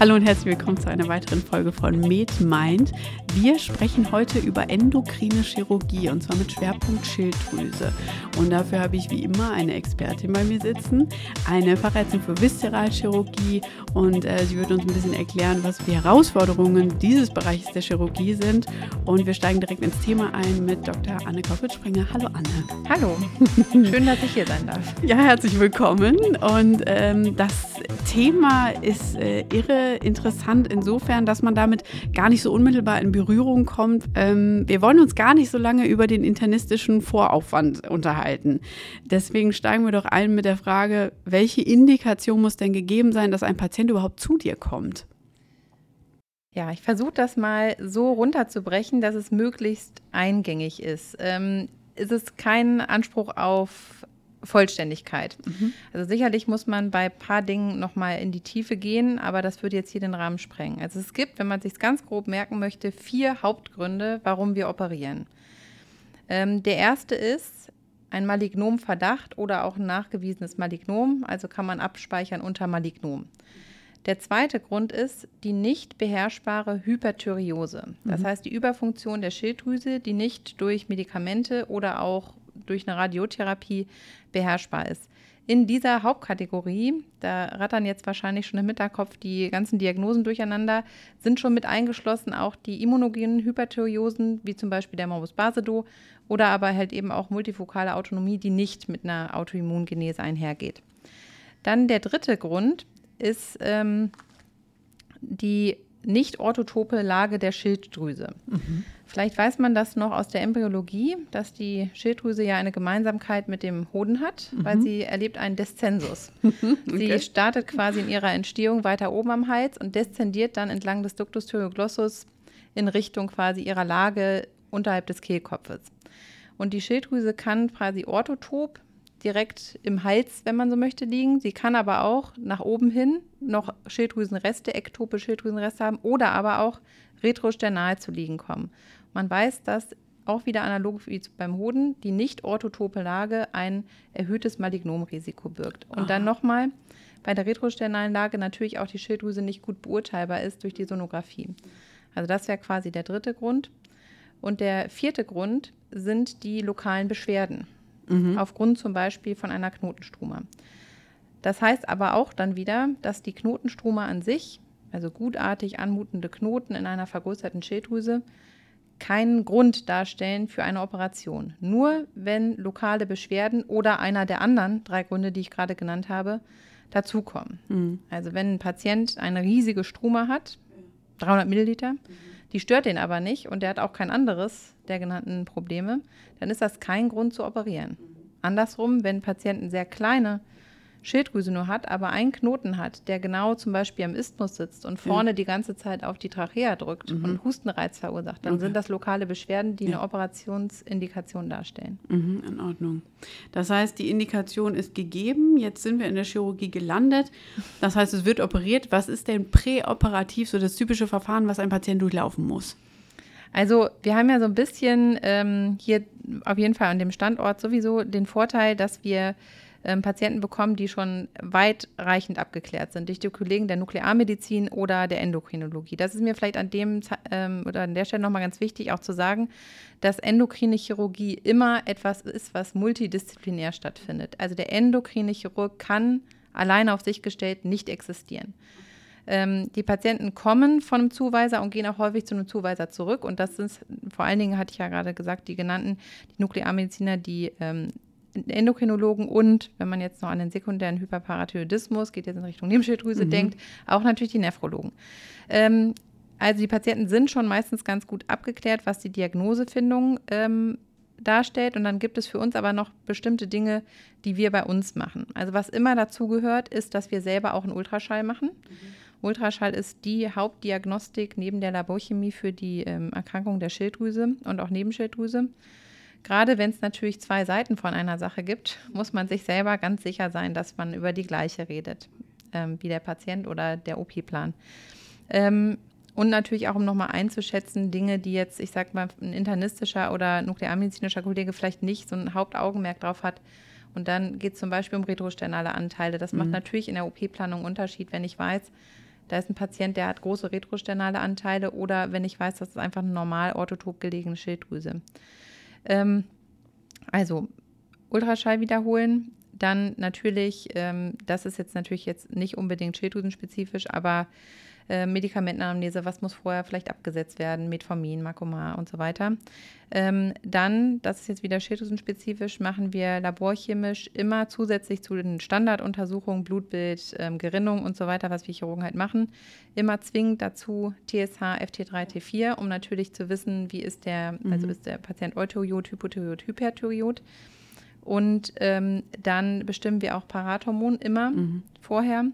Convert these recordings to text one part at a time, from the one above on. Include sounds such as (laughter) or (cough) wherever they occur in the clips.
Hallo und herzlich willkommen zu einer weiteren Folge von MedMind. Wir sprechen heute über endokrine Chirurgie und zwar mit Schwerpunkt Schilddrüse. Und dafür habe ich wie immer eine Expertin bei mir sitzen, eine Fachärztin für Viszeralchirurgie und äh, sie wird uns ein bisschen erklären, was die Herausforderungen dieses Bereichs der Chirurgie sind. Und wir steigen direkt ins Thema ein mit Dr. Anne Kaufitz-Springer. Hallo Anne. Hallo, (laughs) schön, dass ich hier sein darf. Ja, herzlich willkommen. Und ähm, das Thema ist äh, irre interessant insofern, dass man damit gar nicht so unmittelbar in Berührung kommt. Ähm, wir wollen uns gar nicht so lange über den internistischen Voraufwand unterhalten. Deswegen steigen wir doch ein mit der Frage, welche Indikation muss denn gegeben sein, dass ein Patient überhaupt zu dir kommt? Ja, ich versuche das mal so runterzubrechen, dass es möglichst eingängig ist. Ähm, ist es kein Anspruch auf Vollständigkeit. Mhm. Also sicherlich muss man bei ein paar Dingen nochmal in die Tiefe gehen, aber das würde jetzt hier den Rahmen sprengen. Also es gibt, wenn man sich ganz grob merken möchte, vier Hauptgründe, warum wir operieren. Ähm, der erste ist ein Malignomverdacht oder auch ein nachgewiesenes Malignom, also kann man abspeichern unter Malignom. Der zweite Grund ist die nicht beherrschbare Hyperthyreose. Das mhm. heißt die Überfunktion der Schilddrüse, die nicht durch Medikamente oder auch durch eine Radiotherapie beherrschbar ist. In dieser Hauptkategorie, da rattern jetzt wahrscheinlich schon im Hinterkopf die ganzen Diagnosen durcheinander, sind schon mit eingeschlossen auch die immunogenen Hyperthyreosen, wie zum Beispiel der Morbus Basedow oder aber halt eben auch multifokale Autonomie, die nicht mit einer Autoimmungenese einhergeht. Dann der dritte Grund ist ähm, die nicht orthotope Lage der Schilddrüse. Mhm. Vielleicht weiß man das noch aus der Embryologie, dass die Schilddrüse ja eine Gemeinsamkeit mit dem Hoden hat, mhm. weil sie erlebt einen Deszensus. (laughs) okay. Sie startet quasi in ihrer Entstehung weiter oben am Hals und deszendiert dann entlang des Ductus thyroglossus in Richtung quasi ihrer Lage unterhalb des Kehlkopfes. Und die Schilddrüse kann quasi orthotop direkt im Hals, wenn man so möchte, liegen. Sie kann aber auch nach oben hin noch Schilddrüsenreste, ektope Schilddrüsenreste haben oder aber auch retrosternal zu liegen kommen. Man weiß, dass auch wieder analog wie beim Hoden die nicht orthotope Lage ein erhöhtes Malignomrisiko birgt. Und Aha. dann nochmal bei der retrosternalen Lage natürlich auch die Schilddrüse nicht gut beurteilbar ist durch die Sonographie. Also das wäre quasi der dritte Grund. Und der vierte Grund sind die lokalen Beschwerden, mhm. aufgrund zum Beispiel von einer Knotenstruma. Das heißt aber auch dann wieder, dass die Knotenstruma an sich, also gutartig anmutende Knoten in einer vergrößerten Schilddrüse, keinen Grund darstellen für eine Operation. Nur wenn lokale Beschwerden oder einer der anderen drei Gründe, die ich gerade genannt habe, dazukommen. Mhm. Also wenn ein Patient eine riesige Struma hat, 300 Milliliter, mhm. die stört den aber nicht und der hat auch kein anderes der genannten Probleme, dann ist das kein Grund zu operieren. Mhm. Andersrum, wenn Patienten sehr kleine Schilddrüse nur hat, aber einen Knoten hat, der genau zum Beispiel am Isthmus sitzt und vorne ja. die ganze Zeit auf die Trachea drückt mhm. und Hustenreiz verursacht, dann okay. sind das lokale Beschwerden, die ja. eine Operationsindikation darstellen. Mhm, in Ordnung. Das heißt, die Indikation ist gegeben. Jetzt sind wir in der Chirurgie gelandet. Das heißt, es wird operiert. Was ist denn präoperativ so das typische Verfahren, was ein Patient durchlaufen muss? Also wir haben ja so ein bisschen ähm, hier auf jeden Fall an dem Standort sowieso den Vorteil, dass wir ähm, Patienten bekommen, die schon weitreichend abgeklärt sind durch die Kollegen der Nuklearmedizin oder der Endokrinologie. Das ist mir vielleicht an dem ähm, oder an der Stelle nochmal ganz wichtig auch zu sagen, dass endokrine Chirurgie immer etwas ist, was multidisziplinär stattfindet. Also der endokrine Chirurg kann alleine auf sich gestellt nicht existieren. Ähm, die Patienten kommen von einem Zuweiser und gehen auch häufig zu einem Zuweiser zurück. Und das sind vor allen Dingen, hatte ich ja gerade gesagt, die genannten, die Nuklearmediziner, die ähm, Endokrinologen und, wenn man jetzt noch an den sekundären Hyperparathyroidismus, geht jetzt in Richtung Nebenschilddrüse, mhm. denkt, auch natürlich die Nephrologen. Ähm, also die Patienten sind schon meistens ganz gut abgeklärt, was die Diagnosefindung ähm, darstellt. Und dann gibt es für uns aber noch bestimmte Dinge, die wir bei uns machen. Also was immer dazu gehört, ist, dass wir selber auch einen Ultraschall machen. Mhm. Ultraschall ist die Hauptdiagnostik neben der Laborchemie für die ähm, Erkrankung der Schilddrüse und auch Nebenschilddrüse. Gerade wenn es natürlich zwei Seiten von einer Sache gibt, muss man sich selber ganz sicher sein, dass man über die gleiche redet, ähm, wie der Patient oder der OP-Plan. Ähm, und natürlich auch, um nochmal einzuschätzen, Dinge, die jetzt, ich sag mal, ein internistischer oder nuklearmedizinischer Kollege vielleicht nicht so ein Hauptaugenmerk drauf hat. Und dann geht es zum Beispiel um retrosternale Anteile. Das mhm. macht natürlich in der OP-Planung Unterschied, wenn ich weiß, Da ist ein Patient, der hat große retrosternale Anteile oder wenn ich weiß, das ist einfach eine normal orthotop gelegene Schilddrüse. Ähm, also Ultraschall wiederholen, dann natürlich, ähm, das ist jetzt natürlich jetzt nicht unbedingt schilddrüsenspezifisch, aber äh, Medikamentenanamnese, was muss vorher vielleicht abgesetzt werden, Metformin, Makoma und so weiter. Ähm, dann, das ist jetzt wieder schilddrüsenspezifisch, machen wir laborchemisch immer zusätzlich zu den Standarduntersuchungen, Blutbild, ähm, Gerinnung und so weiter, was wir Chirurgen halt machen, immer zwingend dazu TSH, FT3, T4, um natürlich zu wissen, wie ist der, mhm. also ist der Patient Euthyriot, Hypothyriot, Hyperthyriot. Und ähm, dann bestimmen wir auch Parathormon immer mhm. vorher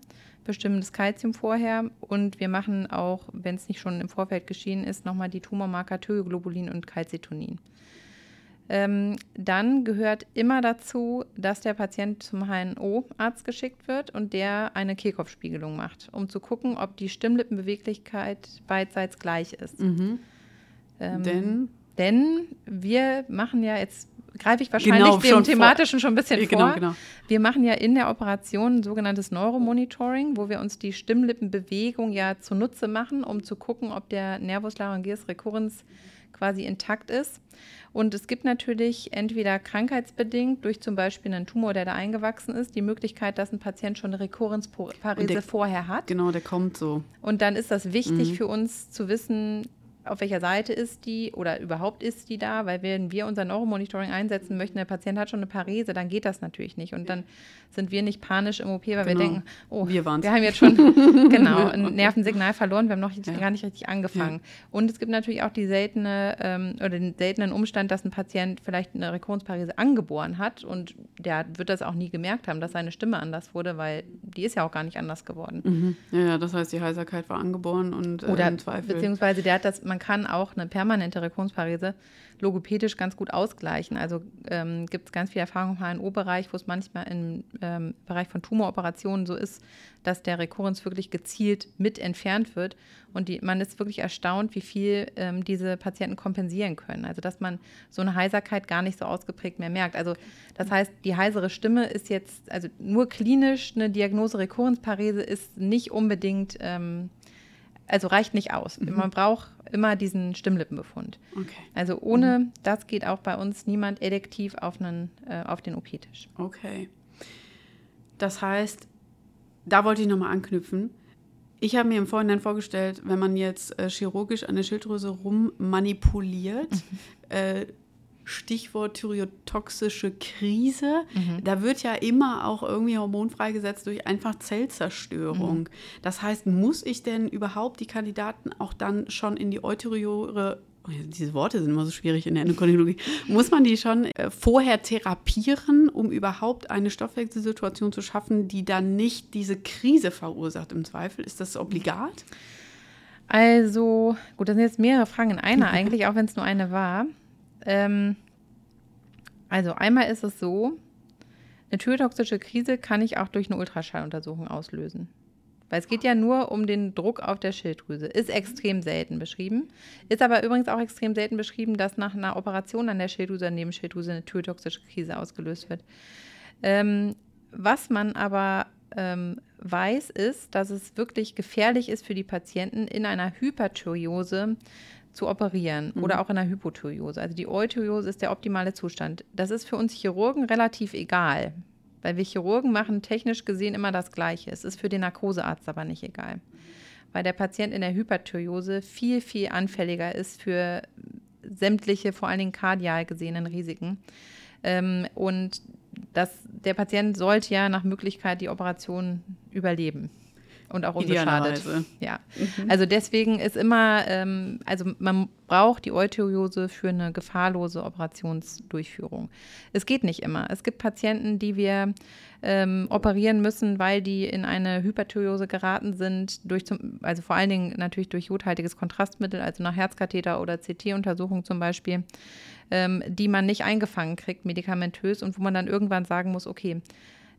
bestimmen das Kalzium vorher und wir machen auch, wenn es nicht schon im Vorfeld geschehen ist, nochmal die Tumormarker Thyroglobulin und Calcitonin. Ähm, dann gehört immer dazu, dass der Patient zum HNO-Arzt geschickt wird und der eine Kehlkopfspiegelung macht, um zu gucken, ob die Stimmlippenbeweglichkeit beidseits gleich ist. Mhm. Ähm, denn? Denn wir machen ja jetzt greife ich wahrscheinlich genau, dem thematischen vor. schon ein bisschen genau, vor. Genau. Wir machen ja in der Operation ein sogenanntes Neuromonitoring, wo wir uns die Stimmlippenbewegung ja zunutze machen, um zu gucken, ob der Nervus laryngeus recurrens quasi intakt ist. Und es gibt natürlich entweder krankheitsbedingt durch zum Beispiel einen Tumor, der da eingewachsen ist, die Möglichkeit, dass ein Patient schon eine Rekurrenzparese vorher hat. Genau, der kommt so. Und dann ist das wichtig mhm. für uns zu wissen, auf welcher Seite ist die oder überhaupt ist die da, weil wenn wir unser Neuromonitoring einsetzen möchten, der Patient hat schon eine Parese, dann geht das natürlich nicht. Und dann sind wir nicht panisch im OP, weil genau. wir denken, oh, wir, wir haben jetzt schon (laughs) genau ein Nervensignal verloren, wir haben noch ja. gar nicht richtig angefangen. Ja. Und es gibt natürlich auch die seltene ähm, oder den seltenen Umstand, dass ein Patient vielleicht eine Rekurrenzparese angeboren hat und der wird das auch nie gemerkt haben, dass seine Stimme anders wurde, weil die ist ja auch gar nicht anders geworden. Mhm. Ja, das heißt, die Heiserkeit war angeboren und äh, oder im Zweifel. Beziehungsweise der hat das, man kann auch eine permanente Rekurrenzparese logopädisch ganz gut ausgleichen. Also ähm, gibt es ganz viel Erfahrung im HNO-Bereich, wo es manchmal im ähm, Bereich von Tumoroperationen so ist, dass der Rekurrenz wirklich gezielt mit entfernt wird. Und die, man ist wirklich erstaunt, wie viel ähm, diese Patienten kompensieren können. Also dass man so eine Heiserkeit gar nicht so ausgeprägt mehr merkt. Also das heißt, die heisere Stimme ist jetzt, also nur klinisch eine Diagnose Rekurrenzparese ist nicht unbedingt ähm, also reicht nicht aus. Mhm. Man braucht immer diesen Stimmlippenbefund. Okay. Also ohne mhm. das geht auch bei uns niemand elektiv auf, einen, äh, auf den OP-Tisch. Okay. Das heißt, da wollte ich nochmal anknüpfen. Ich habe mir im Vorhinein vorgestellt, wenn man jetzt äh, chirurgisch an der Schilddrüse rummanipuliert, mhm. äh, Stichwort thyreotoxische Krise. Mhm. Da wird ja immer auch irgendwie Hormon freigesetzt durch einfach Zellzerstörung. Mhm. Das heißt, muss ich denn überhaupt die Kandidaten auch dann schon in die Euteriore diese Worte sind immer so schwierig in der Endokrinologie. (laughs) Muss man die schon äh, vorher therapieren, um überhaupt eine Stoffwechselsituation zu schaffen, die dann nicht diese Krise verursacht im Zweifel? Ist das obligat? Also, gut, das sind jetzt mehrere Fragen in einer (laughs) eigentlich, auch wenn es nur eine war. Ähm, also einmal ist es so, eine thyrotoxische Krise kann ich auch durch eine Ultraschalluntersuchung auslösen. Weil es geht ja nur um den Druck auf der Schilddrüse. Ist extrem selten beschrieben. Ist aber übrigens auch extrem selten beschrieben, dass nach einer Operation an der Schilddrüse, an Nebenschilddrüse, eine thyrotoxische Krise ausgelöst wird. Ähm, was man aber ähm, weiß, ist, dass es wirklich gefährlich ist für die Patienten in einer Hyperthyreose zu operieren mhm. oder auch in einer Hypothyreose. Also die Euthyreose ist der optimale Zustand. Das ist für uns Chirurgen relativ egal, weil wir Chirurgen machen technisch gesehen immer das Gleiche. Es ist für den Narkosearzt aber nicht egal, weil der Patient in der Hyperthyreose viel, viel anfälliger ist für sämtliche, vor allen Dingen kardial gesehenen Risiken. Ähm, und das, der Patient sollte ja nach Möglichkeit die Operation überleben und auch unbeschadet. Ja. Mhm. Also deswegen ist immer, ähm, also man braucht die Euteriose für eine gefahrlose Operationsdurchführung. Es geht nicht immer. Es gibt Patienten, die wir ähm, operieren müssen, weil die in eine Hyperthyreose geraten sind, durch zum, also vor allen Dingen natürlich durch jodhaltiges Kontrastmittel, also nach Herzkatheter oder CT-Untersuchung zum Beispiel, ähm, die man nicht eingefangen kriegt medikamentös und wo man dann irgendwann sagen muss, okay,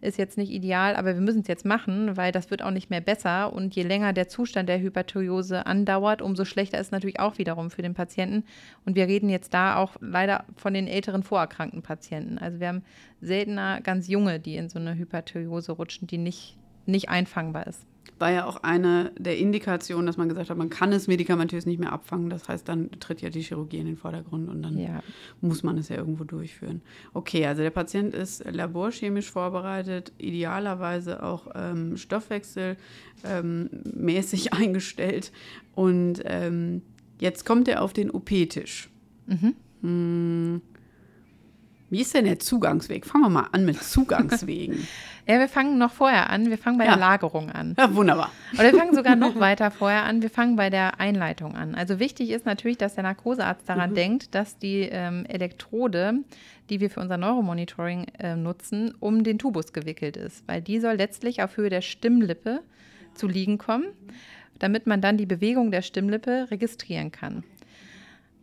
ist jetzt nicht ideal, aber wir müssen es jetzt machen, weil das wird auch nicht mehr besser. Und je länger der Zustand der Hyperthyreose andauert, umso schlechter ist es natürlich auch wiederum für den Patienten. Und wir reden jetzt da auch leider von den älteren vorerkrankten Patienten. Also wir haben seltener ganz junge, die in so eine Hyperthyreose rutschen, die nicht, nicht einfangbar ist. War ja auch eine der Indikationen, dass man gesagt hat, man kann es medikamentös nicht mehr abfangen. Das heißt, dann tritt ja die Chirurgie in den Vordergrund und dann ja. muss man es ja irgendwo durchführen. Okay, also der Patient ist laborchemisch vorbereitet, idealerweise auch ähm, stoffwechselmäßig ähm, (laughs) eingestellt und ähm, jetzt kommt er auf den OP-Tisch. Mhm. Hm. Wie ist denn der Zugangsweg? Fangen wir mal an mit Zugangswegen. (laughs) ja, wir fangen noch vorher an. Wir fangen bei ja. der Lagerung an. Ja, wunderbar. Oder wir fangen sogar noch (laughs) weiter vorher an. Wir fangen bei der Einleitung an. Also wichtig ist natürlich, dass der Narkosearzt daran mhm. denkt, dass die ähm, Elektrode, die wir für unser Neuromonitoring äh, nutzen, um den Tubus gewickelt ist. Weil die soll letztlich auf Höhe der Stimmlippe zu liegen kommen, damit man dann die Bewegung der Stimmlippe registrieren kann.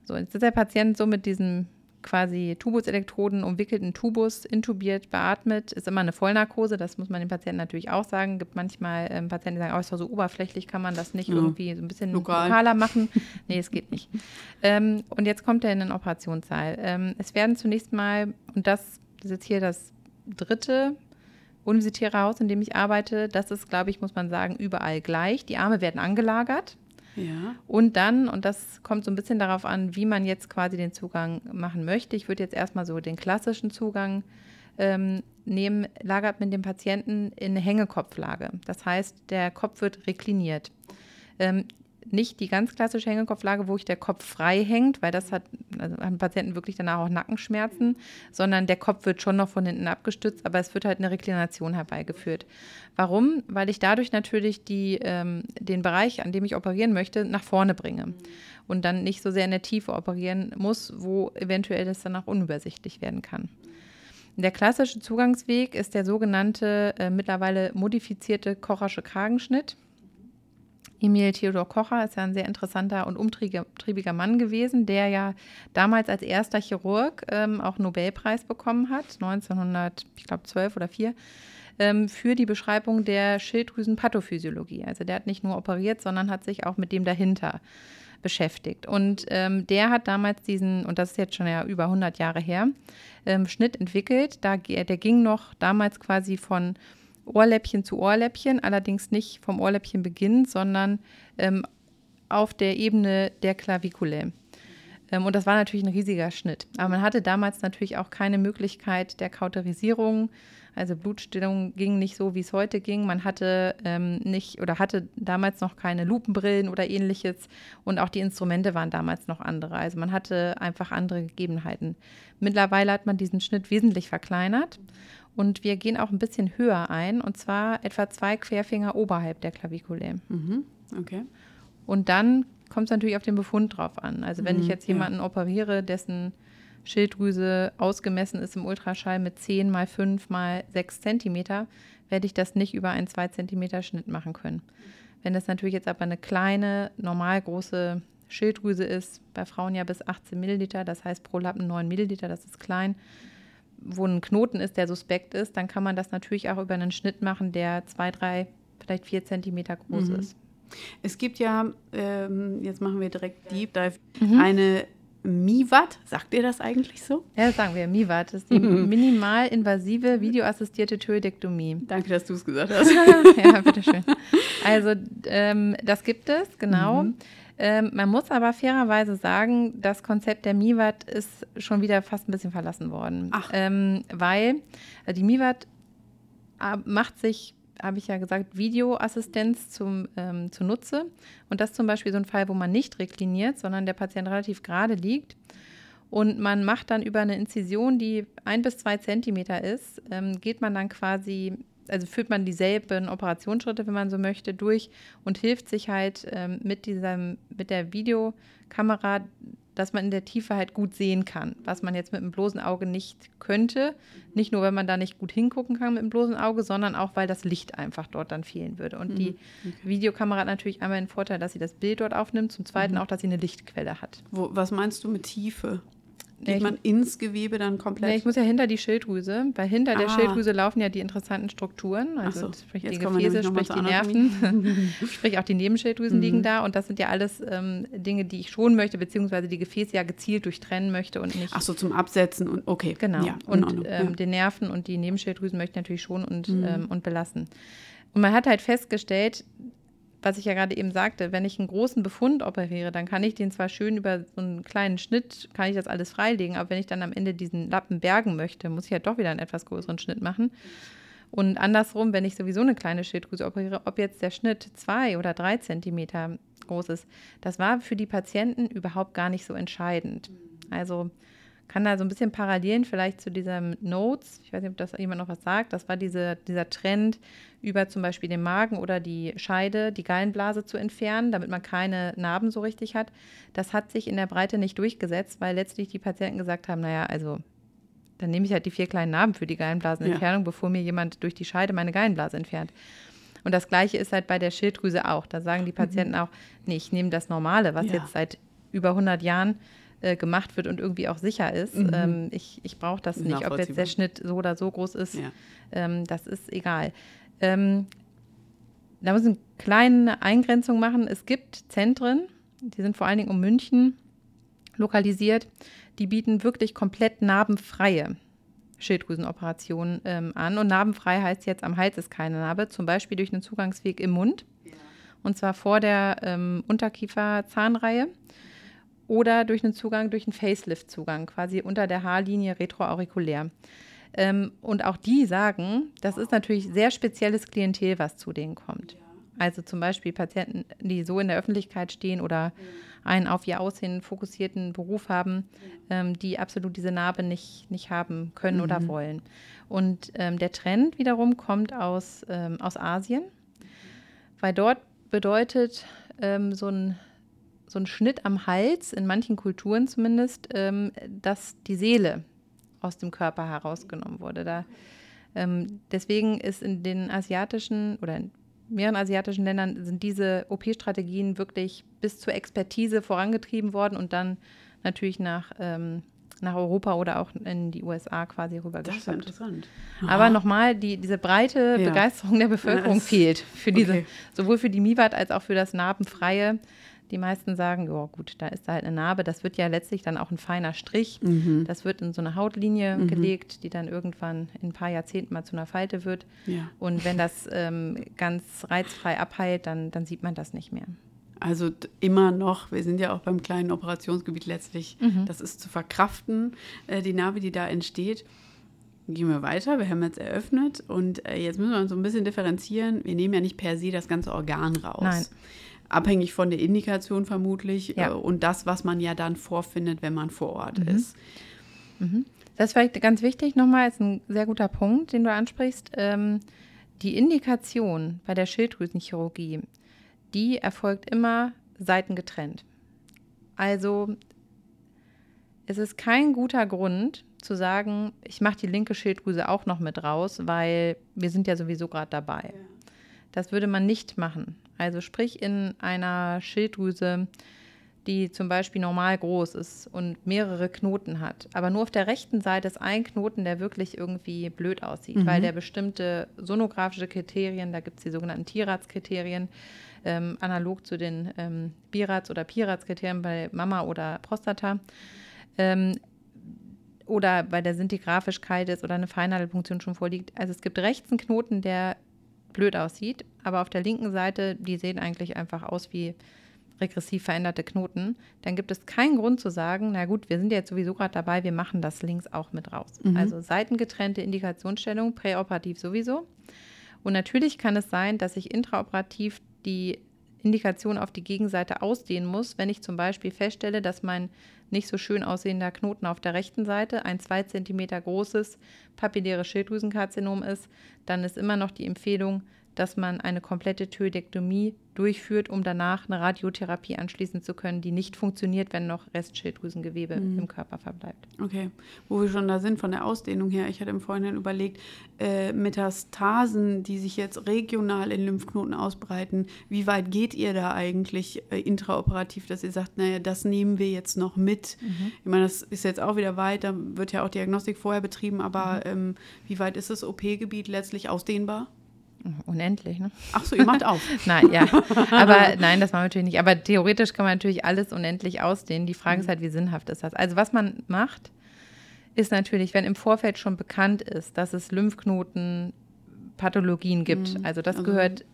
So, jetzt ist der Patient so mit diesem quasi Tubuselektroden umwickelten Tubus intubiert, beatmet, ist immer eine Vollnarkose, das muss man den Patienten natürlich auch sagen. Es Gibt manchmal ähm, Patienten, die sagen, oh, ist doch so oberflächlich, kann man das nicht ja. irgendwie so ein bisschen Lokal. lokaler machen. (laughs) nee, es geht nicht. Ähm, und jetzt kommt er in den Operationssaal. Ähm, es werden zunächst mal, und das, das ist jetzt hier das dritte universitäre Haus, in dem ich arbeite, das ist, glaube ich, muss man sagen, überall gleich. Die Arme werden angelagert. Ja. Und dann, und das kommt so ein bisschen darauf an, wie man jetzt quasi den Zugang machen möchte. Ich würde jetzt erstmal so den klassischen Zugang ähm, nehmen, lagert mit dem Patienten in Hängekopflage. Das heißt, der Kopf wird rekliniert. Ähm, nicht die ganz klassische Hängekopflage, wo ich der Kopf frei hängt, weil das hat, also haben Patienten wirklich danach auch Nackenschmerzen, sondern der Kopf wird schon noch von hinten abgestützt, aber es wird halt eine Reklination herbeigeführt. Warum? Weil ich dadurch natürlich die, ähm, den Bereich, an dem ich operieren möchte, nach vorne bringe und dann nicht so sehr in der Tiefe operieren muss, wo eventuell das dann auch unübersichtlich werden kann. Der klassische Zugangsweg ist der sogenannte äh, mittlerweile modifizierte Kochersche Kragenschnitt. Emil Theodor Kocher ist ja ein sehr interessanter und umtriebiger Mann gewesen, der ja damals als erster Chirurg ähm, auch Nobelpreis bekommen hat, 1912 oder 4, ähm, für die Beschreibung der Schilddrüsenpathophysio Also der hat nicht nur operiert, sondern hat sich auch mit dem dahinter beschäftigt. Und ähm, der hat damals diesen, und das ist jetzt schon ja über 100 Jahre her, ähm, Schnitt entwickelt. Da, der ging noch damals quasi von Ohrläppchen zu Ohrläppchen, allerdings nicht vom Ohrläppchen beginnend, sondern ähm, auf der Ebene der Klavikule. Ähm, und das war natürlich ein riesiger Schnitt. Aber man hatte damals natürlich auch keine Möglichkeit der Kauterisierung. Also Blutstillung ging nicht so, wie es heute ging. Man hatte ähm, nicht oder hatte damals noch keine Lupenbrillen oder ähnliches. Und auch die Instrumente waren damals noch andere. Also man hatte einfach andere Gegebenheiten. Mittlerweile hat man diesen Schnitt wesentlich verkleinert. Und wir gehen auch ein bisschen höher ein, und zwar etwa zwei Querfinger oberhalb der Klavikule. Mhm. Okay. Und dann kommt es natürlich auf den Befund drauf an. Also wenn mhm, ich jetzt jemanden ja. operiere, dessen Schilddrüse ausgemessen ist im Ultraschall mit 10 mal 5 mal 6 Zentimeter, werde ich das nicht über einen 2 Zentimeter Schnitt machen können. Wenn das natürlich jetzt aber eine kleine, normal große Schilddrüse ist, bei Frauen ja bis 18 Milliliter, das heißt pro Lappen 9 Milliliter, das ist klein, wo ein Knoten ist, der suspekt ist, dann kann man das natürlich auch über einen Schnitt machen, der zwei, drei, vielleicht vier Zentimeter groß mhm. ist. Es gibt ja, ähm, jetzt machen wir direkt Deep Dive, mhm. eine MIVAT, sagt ihr das eigentlich so? Ja, das sagen wir, MIVAT. Das ist die mhm. minimalinvasive videoassistierte Thyroidektomie. Danke, dass du es gesagt (laughs) hast. ja, bitteschön. Also, ähm, das gibt es, genau. Mhm. Ähm, man muss aber fairerweise sagen, das Konzept der MIWAT ist schon wieder fast ein bisschen verlassen worden. Ach. Ähm, weil äh, die MIWAT äh, macht sich habe ich ja gesagt, Videoassistenz zum, ähm, zunutze. Und das ist zum Beispiel so ein Fall, wo man nicht rekliniert, sondern der Patient relativ gerade liegt. Und man macht dann über eine Inzision, die ein bis zwei Zentimeter ist, ähm, geht man dann quasi also führt man dieselben Operationsschritte, wenn man so möchte, durch und hilft sich halt ähm, mit, diesem, mit der Videokamera, dass man in der Tiefe halt gut sehen kann, was man jetzt mit dem bloßen Auge nicht könnte. Nicht nur, wenn man da nicht gut hingucken kann mit dem bloßen Auge, sondern auch, weil das Licht einfach dort dann fehlen würde. Und mhm. die okay. Videokamera hat natürlich einmal den Vorteil, dass sie das Bild dort aufnimmt, zum Zweiten mhm. auch, dass sie eine Lichtquelle hat. Wo, was meinst du mit Tiefe? Geht ja, man ins Gewebe dann komplett? Ja, ich muss ja hinter die Schilddrüse, weil hinter ah. der Schilddrüse laufen ja die interessanten Strukturen. Also so, sprich die Gefäße, sprich die Nerven, (laughs) (laughs) sprich auch die Nebenschilddrüsen mhm. liegen da. Und das sind ja alles ähm, Dinge, die ich schonen möchte, beziehungsweise die Gefäße ja gezielt durchtrennen möchte und nicht. Ach so, zum Absetzen und okay. Genau. Ja, und ähm, ja. den Nerven und die Nebenschilddrüsen möchte ich natürlich schonen und, mhm. ähm, und belassen. Und man hat halt festgestellt, was ich ja gerade eben sagte, wenn ich einen großen Befund operiere, dann kann ich den zwar schön über so einen kleinen Schnitt, kann ich das alles freilegen, aber wenn ich dann am Ende diesen Lappen bergen möchte, muss ich ja doch wieder einen etwas größeren Schnitt machen. Und andersrum, wenn ich sowieso eine kleine Schilddrüse operiere, ob jetzt der Schnitt zwei oder drei Zentimeter groß ist, das war für die Patienten überhaupt gar nicht so entscheidend. Also kann da so ein bisschen Parallelen vielleicht zu diesem Notes, ich weiß nicht, ob das jemand noch was sagt, das war diese, dieser Trend, über zum Beispiel den Magen oder die Scheide, die Gallenblase zu entfernen, damit man keine Narben so richtig hat. Das hat sich in der Breite nicht durchgesetzt, weil letztlich die Patienten gesagt haben, naja, also dann nehme ich halt die vier kleinen Narben für die Gallenblasenentfernung, ja. bevor mir jemand durch die Scheide meine Gallenblase entfernt. Und das Gleiche ist halt bei der Schilddrüse auch. Da sagen die Patienten mhm. auch, nee, ich nehme das Normale, was ja. jetzt seit über 100 Jahren äh, gemacht wird und irgendwie auch sicher ist. Mhm. Ähm, ich ich brauche das nicht. Ob jetzt der Schnitt so oder so groß ist, ja. ähm, das ist egal. Ähm, da muss ich eine kleine Eingrenzung machen. Es gibt Zentren, die sind vor allen Dingen um München lokalisiert, die bieten wirklich komplett narbenfreie Schilddrüsenoperationen ähm, an. Und narbenfrei heißt jetzt, am Hals ist keine Narbe, zum Beispiel durch einen Zugangsweg im Mund. Ja. Und zwar vor der ähm, Unterkieferzahnreihe oder durch einen Zugang, durch einen Facelift-Zugang, quasi unter der Haarlinie retroaurikulär. Ähm, und auch die sagen, das ist natürlich sehr spezielles Klientel, was zu denen kommt. Also zum Beispiel Patienten, die so in der Öffentlichkeit stehen oder einen auf ihr Aussehen fokussierten Beruf haben, ähm, die absolut diese Narbe nicht, nicht haben können mhm. oder wollen. Und ähm, der Trend wiederum kommt aus, ähm, aus Asien, weil dort bedeutet ähm, so ein so ein Schnitt am Hals, in manchen Kulturen zumindest, ähm, dass die Seele aus dem Körper herausgenommen wurde. Da, ähm, deswegen ist in den asiatischen oder in mehreren asiatischen Ländern sind diese OP-Strategien wirklich bis zur Expertise vorangetrieben worden und dann natürlich nach, ähm, nach Europa oder auch in die USA quasi rübergeschwappt. Das ist interessant. Aha. Aber nochmal, die, diese breite ja. Begeisterung der Bevölkerung ja, fehlt für diese, okay. sowohl für die MIWAT als auch für das Narbenfreie. Die meisten sagen, ja gut, da ist halt eine Narbe. Das wird ja letztlich dann auch ein feiner Strich. Mhm. Das wird in so eine Hautlinie mhm. gelegt, die dann irgendwann in ein paar Jahrzehnten mal zu einer Falte wird. Ja. Und wenn das ähm, ganz reizfrei abheilt, dann, dann sieht man das nicht mehr. Also immer noch, wir sind ja auch beim kleinen Operationsgebiet letztlich, mhm. das ist zu verkraften, äh, die Narbe, die da entsteht. Gehen wir weiter, wir haben jetzt eröffnet und äh, jetzt müssen wir so ein bisschen differenzieren. Wir nehmen ja nicht per se das ganze Organ raus. Nein abhängig von der Indikation vermutlich ja. äh, und das, was man ja dann vorfindet, wenn man vor Ort mhm. ist. Mhm. Das ist vielleicht ganz wichtig nochmal, ist ein sehr guter Punkt, den du ansprichst. Ähm, die Indikation bei der Schilddrüsenchirurgie, die erfolgt immer seitengetrennt. Also es ist kein guter Grund zu sagen, ich mache die linke Schilddrüse auch noch mit raus, weil wir sind ja sowieso gerade dabei. Ja. Das würde man nicht machen. Also sprich in einer Schilddrüse, die zum Beispiel normal groß ist und mehrere Knoten hat. Aber nur auf der rechten Seite ist ein Knoten, der wirklich irgendwie blöd aussieht, mhm. weil der bestimmte sonografische Kriterien, da gibt es die sogenannten Tierats-Kriterien, ähm, analog zu den ähm, Birats- oder Pirats-Kriterien bei Mama oder Prostata. Ähm, oder bei der Sintigraphischkeit ist oder eine Feinnadelpunktion schon vorliegt. Also es gibt rechts einen Knoten, der blöd aussieht, aber auf der linken Seite, die sehen eigentlich einfach aus wie regressiv veränderte Knoten, dann gibt es keinen Grund zu sagen, na gut, wir sind jetzt sowieso gerade dabei, wir machen das links auch mit raus. Mhm. Also seitengetrennte Indikationsstellung, präoperativ sowieso. Und natürlich kann es sein, dass ich intraoperativ die Indikation auf die Gegenseite ausdehnen muss, wenn ich zum Beispiel feststelle, dass mein nicht so schön aussehender Knoten auf der rechten Seite ein zwei Zentimeter großes papilläres Schilddrüsenkarzinom ist, dann ist immer noch die Empfehlung, dass man eine komplette Thyroidektomie durchführt, um danach eine Radiotherapie anschließen zu können, die nicht funktioniert, wenn noch Restschilddrüsengewebe mhm. im Körper verbleibt. Okay, wo wir schon da sind von der Ausdehnung her, ich hatte im Vorhinein überlegt, äh, Metastasen, die sich jetzt regional in Lymphknoten ausbreiten, wie weit geht ihr da eigentlich äh, intraoperativ, dass ihr sagt, naja, das nehmen wir jetzt noch mit? Mhm. Ich meine, das ist jetzt auch wieder weit, da wird ja auch Diagnostik vorher betrieben, aber mhm. ähm, wie weit ist das OP-Gebiet letztlich ausdehnbar? Unendlich, ne? Ach so, ihr macht auf. (laughs) nein, ja. Aber nein, das machen wir natürlich nicht. Aber theoretisch kann man natürlich alles unendlich ausdehnen. Die Frage mhm. ist halt, wie sinnhaft ist das? Also, was man macht, ist natürlich, wenn im Vorfeld schon bekannt ist, dass es Lymphknoten Pathologien gibt. Mhm. Also das also, gehört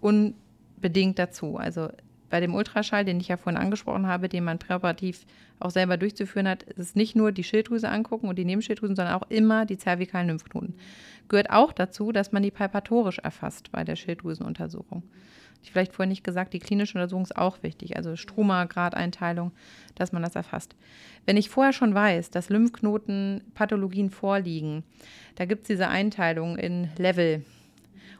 unbedingt dazu. Also bei dem Ultraschall, den ich ja vorhin angesprochen habe, den man präoperativ auch selber durchzuführen hat, ist es nicht nur die Schilddrüse angucken und die Nebenschilddrüsen, sondern auch immer die zervikalen Lymphknoten. Gehört auch dazu, dass man die palpatorisch erfasst bei der Schilddrüsenuntersuchung. Ich vielleicht vorhin nicht gesagt, die klinische Untersuchung ist auch wichtig, also Struma-Gradeinteilung, dass man das erfasst. Wenn ich vorher schon weiß, dass Lymphknoten Pathologien vorliegen, da gibt es diese Einteilung in Level.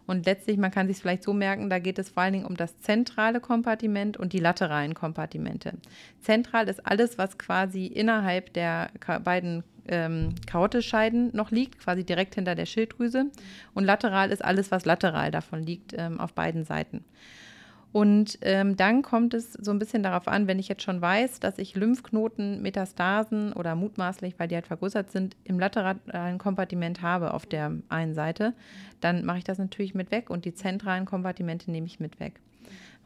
Und letztlich, man kann sich es vielleicht so merken, da geht es vor allen Dingen um das zentrale Kompartiment und die lateralen Kompartimente. Zentral ist alles, was quasi innerhalb der beiden ähm, Karotisscheiden noch liegt, quasi direkt hinter der Schilddrüse. Und lateral ist alles, was lateral davon liegt, ähm, auf beiden Seiten. Und ähm, dann kommt es so ein bisschen darauf an, wenn ich jetzt schon weiß, dass ich Lymphknoten, Metastasen oder mutmaßlich, weil die halt vergrößert sind, im lateralen Kompartiment habe auf der einen Seite, dann mache ich das natürlich mit weg und die zentralen Kompartimente nehme ich mit weg.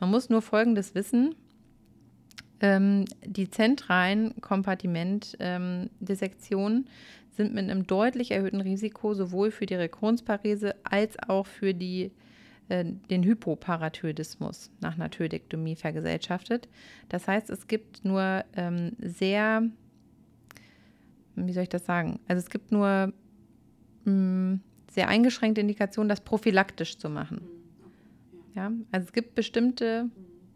Man muss nur Folgendes wissen. Ähm, die zentralen Kompartimentdissektionen ähm, sind mit einem deutlich erhöhten Risiko sowohl für die Rekurrenzparese als auch für die den Hypoparathyroidismus nach einer Thyroidektomie vergesellschaftet. Das heißt, es gibt nur ähm, sehr, wie soll ich das sagen? Also es gibt nur mh, mm, sehr eingeschränkte Indikationen, das prophylaktisch zu machen. Ja, also es gibt bestimmte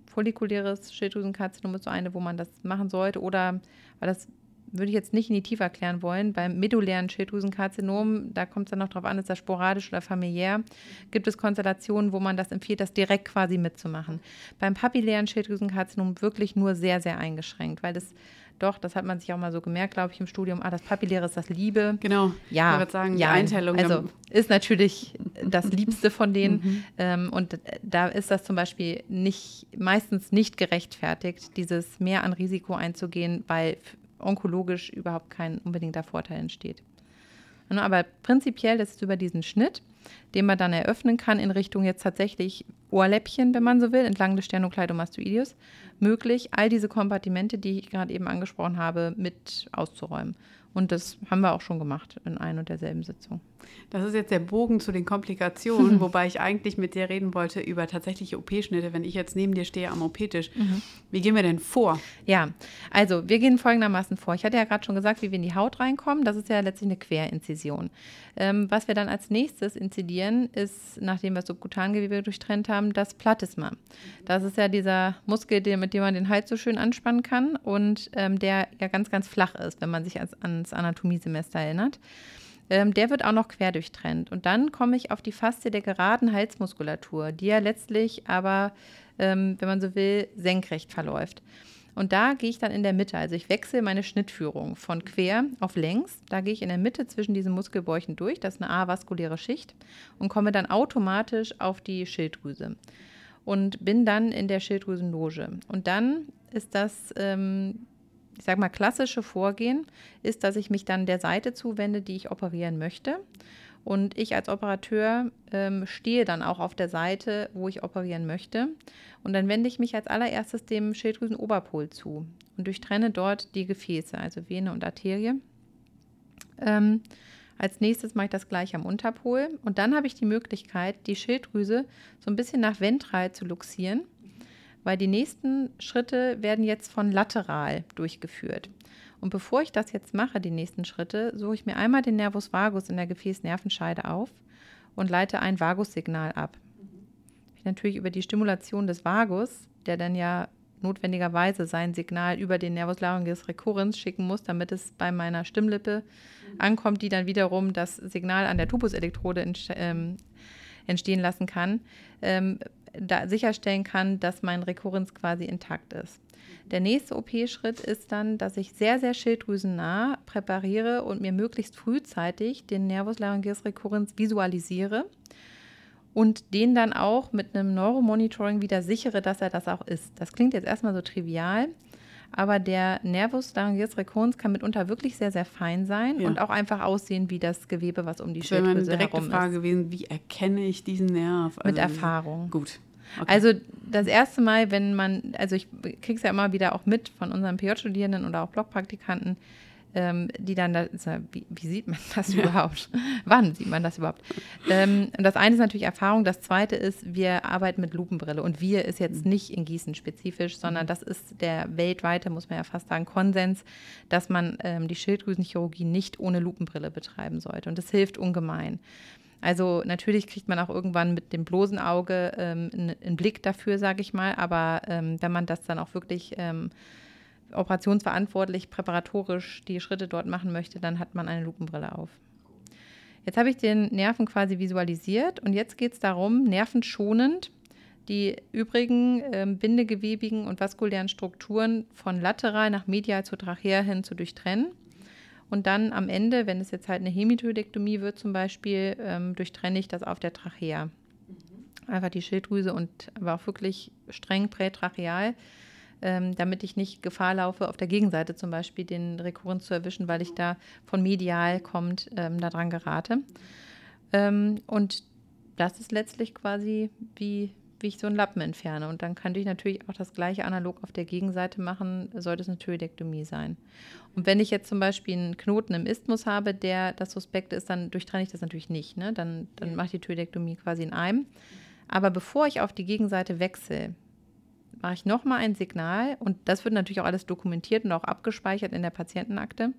follikuläres Schilddrüsenkarzinom ist so eine, wo man das machen sollte oder weil das würde ich jetzt nicht in die Tiefe erklären wollen. Beim medullären Schilddrüsenkarzinom, da kommt es dann noch darauf an, ist das sporadisch oder familiär, gibt es Konstellationen, wo man das empfiehlt, das direkt quasi mitzumachen. Beim papillären Schilddrüsenkarzinom wirklich nur sehr, sehr eingeschränkt, weil das doch, das hat man sich auch mal so gemerkt, glaube ich, im Studium. Ah, das Papilläre ist das Liebe. Genau. Ja, ich würde sagen, ja, die Einteilung. Also ist natürlich das Liebste von denen. Mhm. Ähm, und da ist das zum Beispiel nicht, meistens nicht gerechtfertigt, dieses mehr an Risiko einzugehen, weil onkologisch überhaupt kein unbedingter Vorteil entsteht. Aber prinzipiell ist es über diesen Schnitt, den man dann eröffnen kann in Richtung jetzt tatsächlich Ohrläppchen, wenn man so will, entlang des Sternokleidomastoideus, möglich, all diese Kompartimente, die ich gerade eben angesprochen habe, mit auszuräumen. Und das haben wir auch schon gemacht in ein und derselben Sitzung. Das ist jetzt der Bogen zu den Komplikationen, wobei ich eigentlich mit dir reden wollte über tatsächliche OP-Schnitte, wenn ich jetzt neben dir stehe am OP-Tisch. Mhm. Wie gehen wir denn vor? Ja, also wir gehen folgendermaßen vor. Ich hatte ja gerade schon gesagt, wie wir in die Haut reinkommen. Das ist ja letztlich eine Querinzision. Ähm, was wir dann als nächstes inzidieren, ist, nachdem wir Subkutangewebe durchtrennt haben, das Platysma. Das ist ja dieser Muskel, mit dem man den Hals so schön anspannen kann und ähm, der ja ganz, ganz flach ist, wenn man sich ans, ans Anatomiesemester erinnert. Ähm, der wird auch noch quer durchtrennt. Und dann komme ich auf die Faszie der geraden Halsmuskulatur, die ja letztlich aber, ähm, wenn man so will, senkrecht verläuft. Und da gehe ich dann in der Mitte. Also ich wechsle meine Schnittführung von quer auf längs. Da gehe ich in der Mitte zwischen diesen Muskelbäuchen durch. Das ist eine avaskuläre Schicht und komme dann automatisch auf die Schilddrüse und bin dann in der Schilddrüsenloge. Und dann ist das ähm, ich sage mal, klassische Vorgehen ist, dass ich mich dann der Seite zuwende, die ich operieren möchte. Und ich als Operateur ähm, stehe dann auch auf der Seite, wo ich operieren möchte. Und dann wende ich mich als allererstes dem Schilddrüsenoberpol zu und durchtrenne dort die Gefäße, also Vene und Arterie. Ähm, als nächstes mache ich das gleich am Unterpol. Und dann habe ich die Möglichkeit, die Schilddrüse so ein bisschen nach ventral zu luxieren weil die nächsten Schritte werden jetzt von lateral durchgeführt. Und bevor ich das jetzt mache, die nächsten Schritte, suche ich mir einmal den Nervus vagus in der Gefäßnervenscheide auf und leite ein Vagussignal ab. Ich natürlich über die Stimulation des Vagus, der dann ja notwendigerweise sein Signal über den Nervus laryngeus recurrens schicken muss, damit es bei meiner Stimmlippe ankommt, die dann wiederum das Signal an der Tubuselektrode ähm, entstehen lassen kann, ähm, da sicherstellen kann, dass mein Rekurrenz quasi intakt ist. Der nächste OP-Schritt ist dann, dass ich sehr, sehr schilddrüsennah präpariere und mir möglichst frühzeitig den Nervus laryngeus recurrens visualisiere und den dann auch mit einem Neuromonitoring wieder sichere, dass er das auch ist. Das klingt jetzt erstmal so trivial, aber der Nervus laryngeus recurrens kann mitunter wirklich sehr, sehr fein sein ja. und auch einfach aussehen wie das Gewebe, was um die Schilddrüse herum ist. Das wäre Frage gewesen, wie erkenne ich diesen Nerv? Also Mit Erfahrung. Gut. Okay. Also das erste Mal, wenn man, also ich kriege es ja immer wieder auch mit von unseren PJ-Studierenden oder auch Blockpraktikanten, ähm, die dann, da, wie, wie, sieht man das ja. überhaupt? (laughs) Wann sieht man das überhaupt? Ähm, das eine ist natürlich Erfahrung, das zweite ist, wir arbeiten mit Lupenbrille und wir ist jetzt mhm. nicht in Gießen spezifisch, sondern mhm. das ist der weltweite, muss man ja fast sagen, Konsens, dass man ähm, die Schilddrüsenchirurgie nicht ohne Lupenbrille betreiben sollte und das hilft ungemein. Also natürlich kriegt man auch irgendwann mit dem bloßen Auge ähm, einen, Blick dafür, sage ich mal, aber ähm, wenn man das dann auch wirklich ähm, operationsverantwortlich, präparatorisch die Schritte dort machen möchte, dann hat man eine Lupenbrille auf. Jetzt habe ich den Nerven quasi visualisiert und jetzt geht es darum, nervenschonend die übrigen äh, bindegewebigen und vaskulären Strukturen von lateral nach medial zur Trachea hin zu durchtrennen. Und dann am Ende, wenn es jetzt halt eine Hemitoidektomie wird zum Beispiel, ähm, durchtrenne ich das auf der Trachea. Mhm. Einfach die Schilddrüse und aber auch wirklich streng prätracheal ähm, damit ich nicht Gefahr laufe, auf der Gegenseite zum Beispiel den Rekurrenz zu erwischen, weil ich da von medial kommt, ähm, daran gerate. Ähm, und das ist letztlich quasi wie, wie ich so einen Lappen entferne. Und dann könnte ich natürlich auch das gleiche analog auf der Gegenseite machen, sollte es eine Thyroidektomie sein. Und wenn ich jetzt zum Beispiel einen Knoten im Isthmus habe, der das Suspekt ist, dann durchtrenne ich das natürlich nicht. Ne? Dann, dann mache ich die Thyroidektomie quasi in einem. Aber bevor ich auf die Gegenseite wechsle, mache ich nochmal ein Signal und das wird natürlich auch alles dokumentiert und auch abgespeichert in der Patientenakte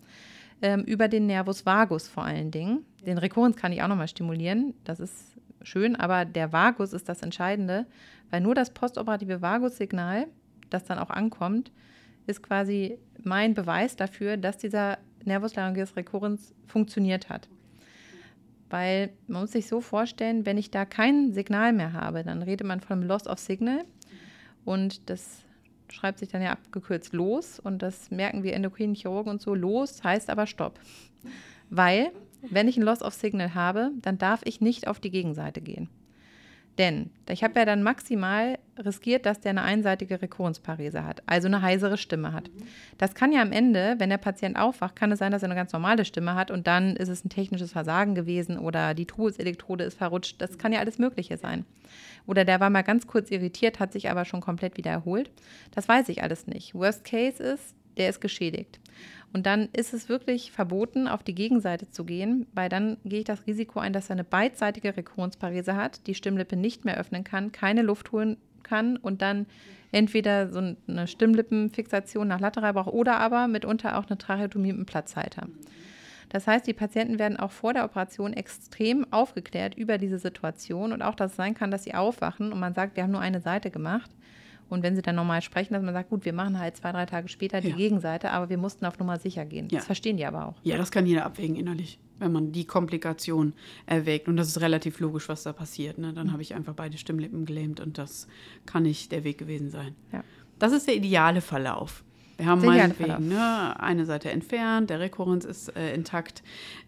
ähm, über den Nervus vagus vor allen Dingen. Den Rekurrenz kann ich auch nochmal stimulieren, das ist schön, aber der Vagus ist das Entscheidende, weil nur das postoperative Vagussignal, das dann auch ankommt, ist quasi mein Beweis dafür, dass dieser Nervus laryngeus recurrens funktioniert hat. Weil man muss sich so vorstellen, wenn ich da kein Signal mehr habe, dann redet man von einem Loss of Signal. Und das schreibt sich dann ja abgekürzt los. Und das merken wir endokrinen Chirurgen und so. Los heißt aber Stopp. Weil, wenn ich ein Loss of Signal habe, dann darf ich nicht auf die Gegenseite gehen. Denn ich habe ja dann maximal riskiert, dass der eine einseitige Rekurrenzparese hat, also eine heisere Stimme hat. Das kann ja am Ende, wenn der Patient aufwacht, kann es sein, dass er eine ganz normale Stimme hat und dann ist es ein technisches Versagen gewesen oder die Truheselektrode ist verrutscht. Das kann ja alles Mögliche sein. Oder der war mal ganz kurz irritiert, hat sich aber schon komplett wieder erholt. Das weiß ich alles nicht. Worst Case ist, der ist geschädigt. Und dann ist es wirklich verboten, auf die Gegenseite zu gehen, weil dann gehe ich das Risiko ein, dass er eine beidseitige Rekurrenzparese hat, die Stimmlippe nicht mehr öffnen kann, keine Luft holen kann und dann entweder so eine Stimmlippenfixation nach lateral braucht oder aber mitunter auch eine Tracheotomie mit einem Platzhalter. Das heißt, die Patienten werden auch vor der Operation extrem aufgeklärt über diese Situation und auch, dass es sein kann, dass sie aufwachen und man sagt, wir haben nur eine Seite gemacht. Und wenn sie dann normal sprechen, dass man sagt, gut, wir machen halt zwei, drei Tage später die ja. Gegenseite, aber wir mussten auf Nummer sicher gehen. Ja. Das verstehen die aber auch. Ja, das kann jeder abwägen innerlich, wenn man die Komplikation erwägt. Und das ist relativ logisch, was da passiert. Ne? Dann mhm. habe ich einfach beide Stimmlippen gelähmt und das kann nicht der Weg gewesen sein. Ja. Das ist der ideale Verlauf. Wir haben meinetwegen ne, eine Seite entfernt, der Rekurrenz ist äh, intakt.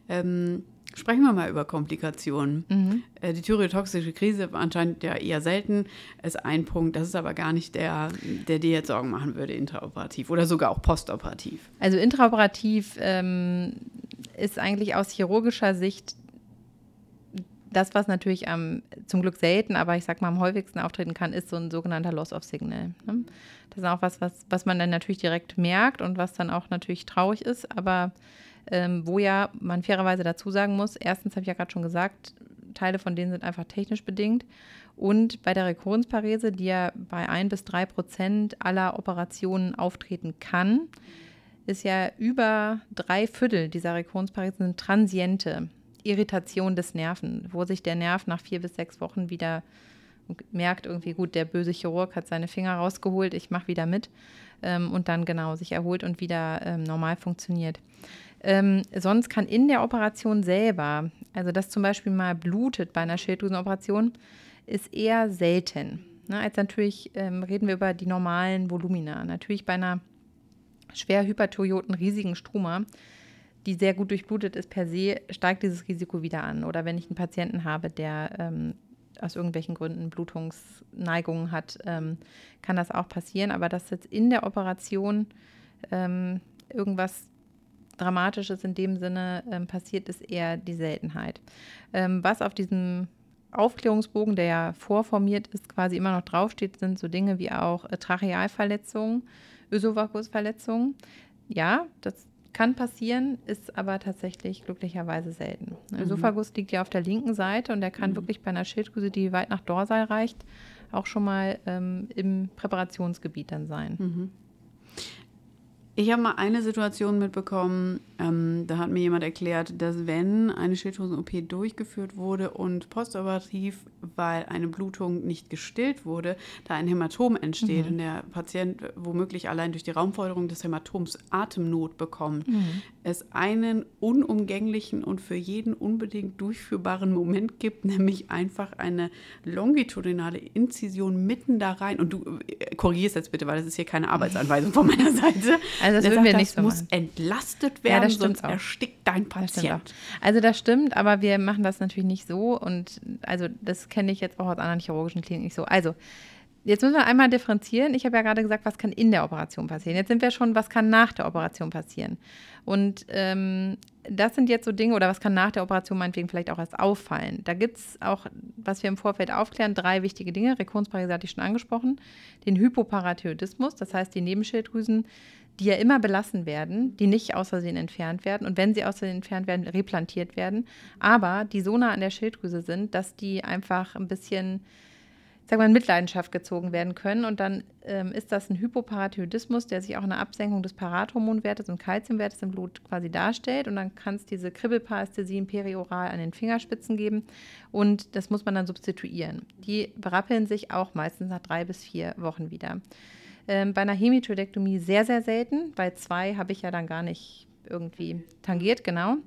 Ähm, Sprechen wir mal über Komplikationen. Mhm. Äh, die thyreotoxische Krise anscheinend ja eher selten, ist ein Punkt. Das ist aber gar nicht der, der dir jetzt Sorgen machen würde, intraoperativ oder sogar auch postoperativ. Also intraoperativ ähm, ist eigentlich aus chirurgischer Sicht das, was natürlich am, zum Glück selten, aber ich sag mal am häufigsten auftreten kann, ist so ein sogenannter Loss of Signal. Ne? Das ist auch was, was, was man dann natürlich direkt merkt und was dann auch natürlich traurig ist, aber ähm, wo ja man fairerweise dazu sagen muss, erstens habe ich ja gerade schon gesagt, Teile von denen sind einfach technisch bedingt. Und bei der Rekurrenzparese, die ja bei ein bis drei Prozent aller Operationen auftreten kann, ist ja über drei Viertel dieser Rekurrenzparesen sind transiente Irritation des Nerven, wo sich der Nerv nach vier bis sechs Wochen wieder merkt, irgendwie gut, der böse Chirurg hat seine Finger rausgeholt, ich mache wieder mit ähm, und dann genau sich erholt und wieder ähm, normal funktioniert. Ähm, sonst kann in der Operation selber, also dass zum Beispiel mal blutet bei einer Schilddrüsenoperation, ist eher selten. Ne, als natürlich ähm, reden wir über die normalen Volumina. Natürlich bei einer schwer hyperthyreoten riesigen Struma, die sehr gut durchblutet ist per se, steigt dieses Risiko wieder an. Oder wenn ich einen Patienten habe, der ähm, aus irgendwelchen Gründen Blutungsneigungen hat, ähm, kann das auch passieren. Aber dass jetzt in der Operation ähm, irgendwas Dramatisches in dem Sinne ähm, passiert, ist eher die Seltenheit. Ähm, was auf diesem Aufklärungsbogen, der ja vorformiert ist, quasi immer noch draufsteht, sind so Dinge wie auch äh, Trachealverletzungen, Ösophagus-Verletzungen. Ja, das Kann passieren, ist aber tatsächlich glücklicherweise selten. Der Esophagus liegt ja auf der linken Seite und der kann wirklich bei einer Schilddrüse, die weit nach Dorsal reicht, auch schon mal ähm, im Präparationsgebiet dann sein. Ich habe mal eine Situation mitbekommen, ähm, da hat mir jemand erklärt, dass wenn eine Schilddrüsen-OP durchgeführt wurde und postoperativ, weil eine Blutung nicht gestillt wurde, da ein Hämatom entsteht und der Patient womöglich allein durch die Raumforderung des Hämatoms Atemnot bekommt, es einen unumgänglichen und für jeden unbedingt durchführbaren Moment gibt, nämlich einfach eine longitudinale Inzision mitten da rein. Und du äh, korrigierst jetzt bitte, weil das ist hier keine Arbeitsanweisung von meiner Seite. Also (laughs) das Der würden wir nicht das so muss machen. entlastet Ja, werden, das stimmt sonst auch. erstickt dein Das Patient. Also das stimmt, aber wir machen das natürlich nicht so und also das kenne ich jetzt auch aus anderen chirurgischen Kliniken nicht so. Also jetzt müssen wir einmal differenzieren. Ich habe ja gerade gesagt, was kann in der Operation passieren. Jetzt sind wir schon, was kann nach der Operation passieren. Und ähm, das sind jetzt so Dinge, oder was kann nach der Operation meinetwegen vielleicht auch erst auffallen. Da gibt es auch, was wir im Vorfeld aufklären, drei wichtige Dinge. Rekurrenzparese hatte ich schon angesprochen. Den Hypoparathyroidismus, das heißt die Nebenschilddrüsen, die ja immer belassen werden, die nicht aus Versehen entfernt werden und wenn sie aus Versehen entfernt werden, replantiert werden, aber die so nah an der Schilddrüse sind, dass die einfach ein bisschen, sag mal, in Mitleidenschaft gezogen werden können und dann ähm, ist das ein Hypoparathyroidismus, der sich auch eine Absenkung des Parathormonwertes und Kalziumwertes im Blut quasi darstellt und dann kann es diese Kribbelparästhesien perioral an den Fingerspitzen geben und das muss man dann substituieren. Die berappeln sich auch meistens nach drei bis vier Wochen wieder. Ähm, bei einer Hemitoidektomie sehr, sehr selten. Bei zwei habe ich ja dann gar nicht irgendwie tangiert, genau.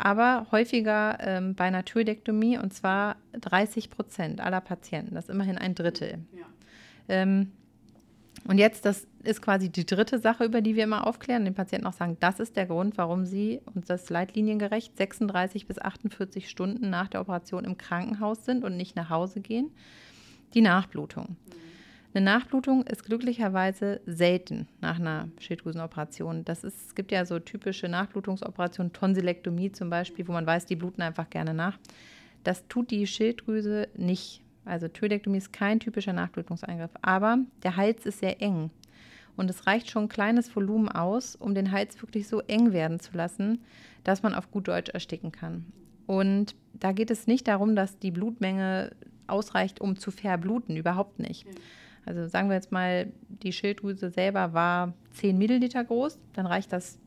Aber häufiger ähm, bei einer Thyroidektomie und zwar 30 Prozent aller Patienten. Das ist immerhin ein Drittel. Ähm, und jetzt, das ist quasi die dritte Sache, über die wir immer aufklären, den Patienten auch sagen, das ist der Grund, warum sie, und das leitliniengerecht, 36 bis 48 Stunden nach der Operation im Krankenhaus sind und nicht nach Hause gehen. Die Nachblutung. Eine Nachblutung ist glücklicherweise selten nach einer Schilddrüsenoperation. Das ist, es gibt ja so typische Nachblutungsoperationen, Tonsillektomie zum Beispiel, wo man weiß, die bluten einfach gerne nach. Das tut die Schilddrüse nicht. Also Thyroidektomie ist kein typischer Nachblutungseingriff, aber der Hals ist sehr eng. Und es reicht schon ein kleines Volumen aus, um den Hals wirklich so eng werden zu lassen, dass man auf gut Deutsch ersticken kann. Und da geht es nicht darum, dass die Blutmenge ausreicht, um zu verbluten, überhaupt nicht. Also sagen wir jetzt mal, die Schilddrüse selber war 10 Milliliter groß, dann reicht das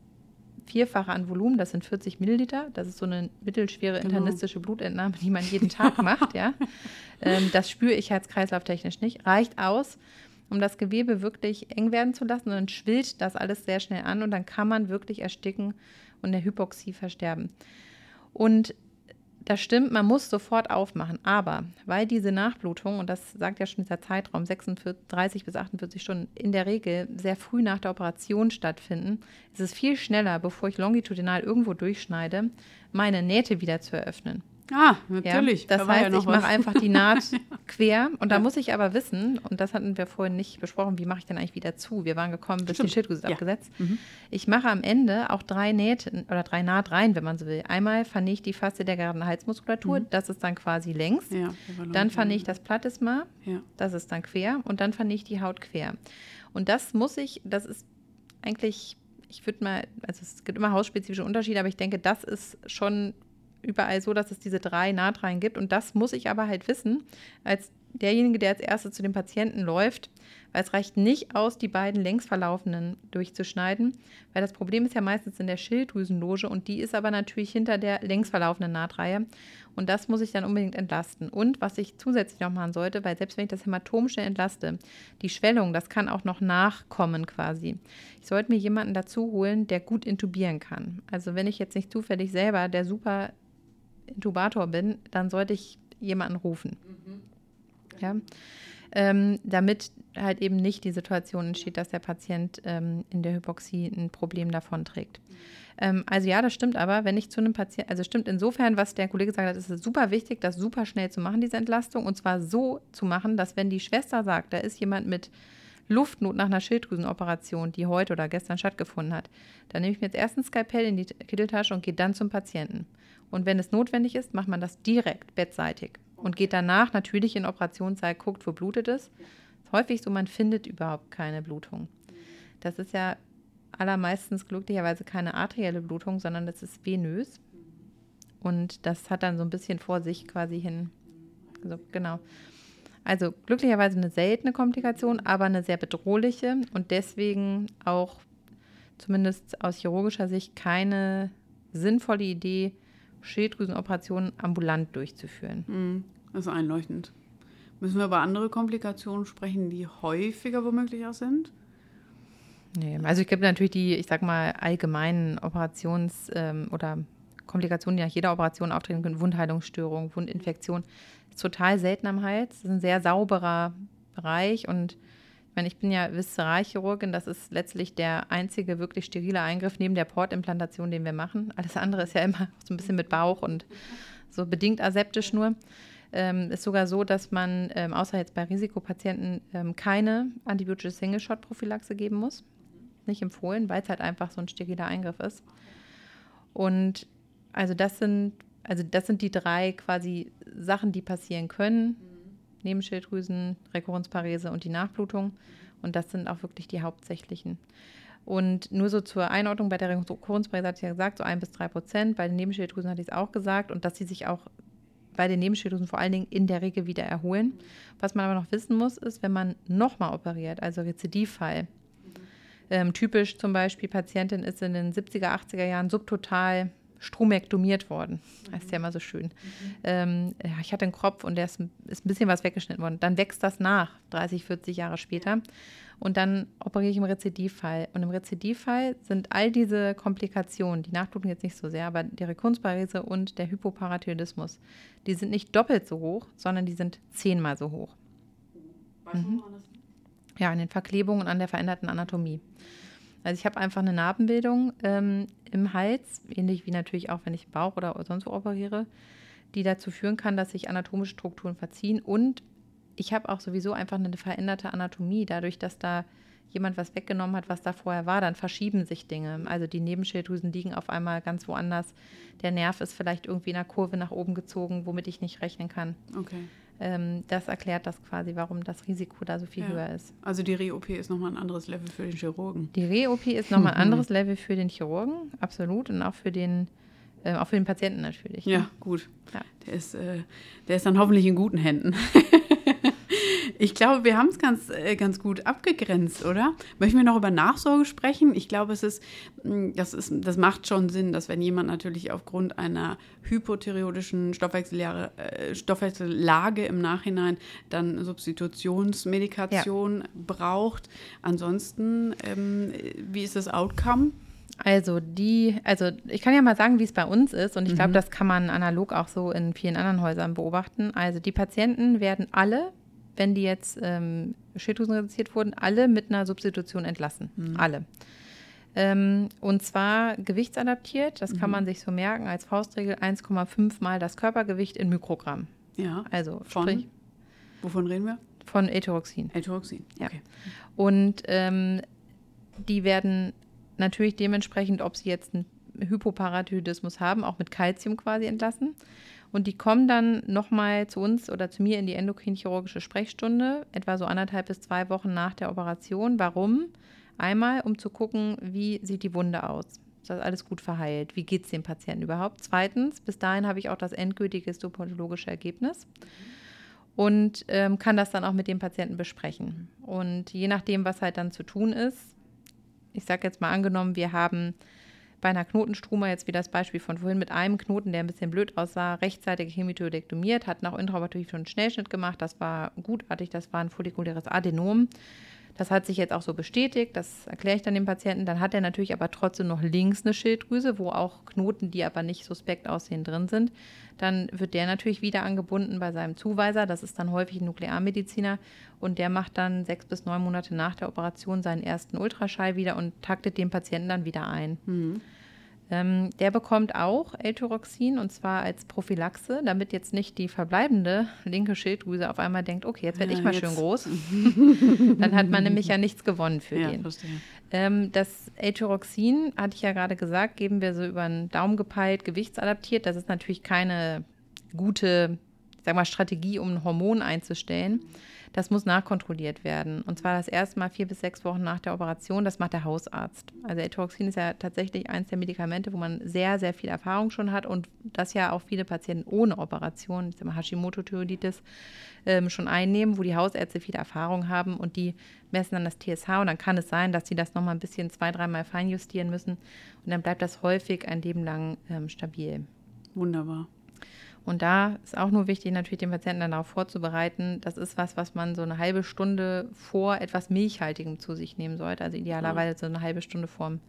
Vierfache an Volumen, das sind 40 Milliliter. Das ist so eine mittelschwere Genau. internistische Blutentnahme, die man jeden Tag (laughs) macht, ja. Ähm, das spüre ich herz-kreislauf-technisch nicht. Reicht aus, um das Gewebe wirklich eng werden zu lassen und dann schwillt das alles sehr schnell an und dann kann man wirklich ersticken und der Hypoxie versterben. Und das stimmt, man muss sofort aufmachen. Aber weil diese Nachblutung, und das sagt ja schon dieser Zeitraum, 46, 30 bis 48 Stunden, in der Regel sehr früh nach der Operation stattfinden, ist es viel schneller, bevor ich longitudinal irgendwo durchschneide, meine Nähte wieder zu eröffnen. Ah, Ja? natürlich. Das Da heißt, ja ich mache einfach die Naht (laughs) quer und da muss ich aber wissen, und das hatten wir vorhin nicht besprochen, wie mache ich denn eigentlich wieder zu? Wir waren gekommen, bis Stimmt. die Schilddrüse ist Ja. abgesetzt. Mhm. Ich mache am Ende auch drei Nähte oder drei Nahtreihen, wenn man so will. Einmal fange ich die Faszie der geraden Halsmuskulatur, das ist dann quasi längs. Mhm. Ja, Dann fange ich das Platysma, Ja. das ist dann quer und dann fand ich die Haut quer. Und das muss ich, das ist eigentlich, ich würde mal, also es gibt immer hausspezifische Unterschiede, aber ich denke, das ist schon überall so, dass es diese drei Nahtreihen gibt. Und das muss ich aber halt wissen, als derjenige, der als erstes zu dem Patienten läuft, weil es reicht nicht aus, die beiden längs verlaufenden durchzuschneiden, weil das Problem ist ja meistens in der Schilddrüsenloge und die ist aber natürlich hinter der längs verlaufenden Nahtreihe. Und das muss ich dann unbedingt entlasten. Und was ich zusätzlich noch machen sollte, weil selbst wenn ich das Hämatom schnell entlaste, die Schwellung, das kann auch noch nachkommen quasi. Ich sollte mir jemanden dazu holen, der gut intubieren kann. Also wenn ich jetzt nicht zufällig selber der super Intubator bin, dann sollte ich jemanden rufen. Ja. Ähm, damit halt eben nicht die Situation entsteht, dass der Patient ähm, in der Hypoxie ein Problem davon trägt. Ähm, also ja, das stimmt aber, wenn ich zu einem Patienten, also stimmt insofern, was der Kollege gesagt hat, ist es super wichtig, das super schnell zu machen, diese Entlastung, und zwar so zu machen, dass wenn die Schwester sagt, da ist jemand mit Luftnot nach einer Schilddrüsenoperation, die heute oder gestern stattgefunden hat, dann nehme ich mir jetzt erst ein Skalpell in die Kitteltasche und gehe dann zum Patienten. Und wenn es notwendig ist, macht man das direkt bettseitig und geht danach natürlich in Operationssaal, guckt, wo blutet es. Ist häufig so, man findet überhaupt keine Blutung. Das ist ja allermeistens glücklicherweise keine arterielle Blutung, sondern das ist venös. Und das hat dann so ein bisschen vor sich quasi hin. Also, genau. Also glücklicherweise eine seltene Komplikation, aber eine sehr bedrohliche und deswegen auch zumindest aus chirurgischer Sicht keine sinnvolle Idee, Schilddrüsenoperationen ambulant durchzuführen. Mhm. Das ist einleuchtend. Müssen wir über andere Komplikationen sprechen, die häufiger womöglich auch sind? Nee, also es gibt natürlich die, ich sag mal, allgemeinen Operations- ähm, oder Komplikationen, die nach jeder Operation auftreten können, Wundheilungsstörungen, Wundinfektion. ist total selten am Hals. Das ist ein sehr sauberer Bereich und ich meine, ich bin ja Viszeralchirurgin, das ist letztlich der einzige wirklich sterile Eingriff neben der Portimplantation, den wir machen. Alles andere ist ja immer so ein bisschen mit Bauch und so bedingt aseptisch nur. Ähm, ist sogar so, dass man, ähm, außer jetzt bei Risikopatienten, ähm, keine antibiotische Single-Shot-Prophylaxe geben muss. Nicht empfohlen, weil es halt einfach so ein steriler Eingriff ist. Und also das sind, also das sind die drei quasi Sachen, die passieren können. Nebenschilddrüsen, Rekurrenzparese und die Nachblutung. Und das sind auch wirklich die hauptsächlichen. Und nur so zur Einordnung, bei der Rekurrenzparese hatte ich ja gesagt, so ein bis drei Prozent. Bei den Nebenschilddrüsen hatte ich es auch gesagt. Und dass sie sich auch bei den Nebenschilddrüsen vor allen Dingen in der Regel wieder erholen. Was man aber noch wissen muss, ist, wenn man nochmal operiert, also Rezidivfall. Ähm, typisch zum Beispiel, Patientin ist in den 70er, 80er Jahren subtotal stromektomiert worden. Das ist ja immer so schön. Mhm. Ähm, ja, ich hatte einen Kropf und der ist, ist, ein bisschen was weggeschnitten worden. Dann wächst das nach, 30, 40 Jahre später. Und dann operiere ich im Rezidivfall. Und im Rezidivfall sind all diese Komplikationen, die Nachblutung jetzt nicht so sehr, aber die Rekunzparese und der Hypoparathyroidismus, die sind nicht doppelt so hoch, sondern die sind zehnmal so hoch. Mhm. Ja, an den Verklebungen und an der veränderten Anatomie. Also ich habe einfach eine Narbenbildung ähm, im Hals, ähnlich wie natürlich auch, wenn ich Bauch oder sonst wo operiere, die dazu führen kann, dass sich anatomische Strukturen verziehen. Und ich habe auch sowieso einfach eine veränderte Anatomie, dadurch, dass da jemand was weggenommen hat, was da vorher war, dann verschieben sich Dinge. Also die Nebenschilddrüsen liegen auf einmal ganz woanders. Der Nerv ist vielleicht irgendwie in einer Kurve nach oben gezogen, womit ich nicht rechnen kann. Okay ähm, das erklärt das quasi, warum das Risiko da so viel ja. höher ist. Also die Re-OP ist nochmal ein anderes Level für den Chirurgen. Die Re-OP ist nochmal ein (laughs) anderes Level für den Chirurgen, absolut. Und auch für den, äh, auch für den Patienten natürlich. Ja, ne? gut. Ja. Der, ist, äh, der ist dann hoffentlich in guten Händen. (laughs) Ich glaube, wir haben es ganz, äh, ganz gut abgegrenzt, oder? Möchten wir noch über Nachsorge sprechen? Ich glaube, es ist, mm, das, ist, das macht schon Sinn, dass wenn jemand natürlich aufgrund einer hypothyreoidischen Stoffwechsellage, äh, Stoffwechsellage im Nachhinein dann Substitutionsmedikation ja. braucht. Ansonsten, ähm, wie ist das Outcome? Also die, also ich kann ja mal sagen, wie es bei uns ist und ich glaube, mhm. das kann man analog auch so in vielen anderen Häusern beobachten. Also die Patienten werden alle wenn die jetzt ähm, Schilddrüsen reduziert wurden, alle mit einer Substitution entlassen. Mhm. Alle. Ähm, und zwar gewichtsadaptiert, das mhm. kann man sich so merken als Faustregel, 1,5 mal das Körpergewicht in Mikrogramm. Ja. Also von, sprich, wovon reden wir? Von Eteroxin. Eteroxin, ja. Okay. Und ähm, die werden natürlich dementsprechend, ob sie jetzt einen Hypoparathyroidismus haben, auch mit Kalzium quasi entlassen. Und die kommen dann nochmal zu uns oder zu mir in die endokrinchirurgische Sprechstunde, etwa so anderthalb bis zwei Wochen nach der Operation. Warum? Einmal, um zu gucken, wie sieht die Wunde aus. Ist das alles gut verheilt? Wie geht es dem Patienten überhaupt? Zweitens, bis dahin habe ich auch das endgültige histopathologische Ergebnis und ähm, kann das dann auch mit dem Patienten besprechen. Und je nachdem, was halt dann zu tun ist, ich sage jetzt mal angenommen, wir haben bei einer Knotenstruma, jetzt wie das Beispiel von vorhin, mit einem Knoten, der ein bisschen blöd aussah, rechtzeitig hemitoidektomiert, hat nach intraoperativ schon einen Schnellschnitt gemacht. Das war gutartig, das war ein follikuläres Adenom. Das hat sich jetzt auch so bestätigt, das erkläre ich dann dem Patienten. Dann hat er natürlich aber trotzdem noch links eine Schilddrüse, wo auch Knoten, die aber nicht suspekt aussehen, drin sind. Dann wird der natürlich wieder angebunden bei seinem Zuweiser. Das ist dann häufig ein Nuklearmediziner. Und der macht dann sechs bis neun Monate nach der Operation seinen ersten Ultraschall wieder und taktet den Patienten dann wieder ein. Mhm. Ähm, der bekommt auch L-Tyroxin und zwar als Prophylaxe, damit jetzt nicht die verbleibende linke Schilddrüse auf einmal denkt, okay, jetzt werde ja, ich mal jetzt. schön groß. (laughs) Dann hat man nämlich ja nichts gewonnen für ja, den. Ähm, das L-Tyroxin, hatte ich ja gerade gesagt, geben wir so über einen Daumen gepeilt, gewichtsadaptiert. Das ist natürlich keine gute sag mal, Strategie, um ein Hormon einzustellen. Das muss nachkontrolliert werden. Und zwar das erste Mal vier bis sechs Wochen nach der Operation. Das macht der Hausarzt. Also Etoxin ist ja tatsächlich eines der Medikamente, wo man sehr, sehr viel Erfahrung schon hat und das ja auch viele Patienten ohne Operation, Hashimoto-Thyreoiditis, ähm, schon einnehmen, wo die Hausärzte viel Erfahrung haben und die messen dann das TSH und dann kann es sein, dass sie das nochmal ein bisschen zwei, dreimal feinjustieren müssen und dann bleibt das häufig ein Leben lang ähm, stabil. Wunderbar. Und da ist auch nur wichtig, natürlich den Patienten dann darauf vorzubereiten. Das ist was, was man so eine halbe Stunde vor etwas Milchhaltigem zu sich nehmen sollte. Also idealerweise so eine halbe Stunde vorm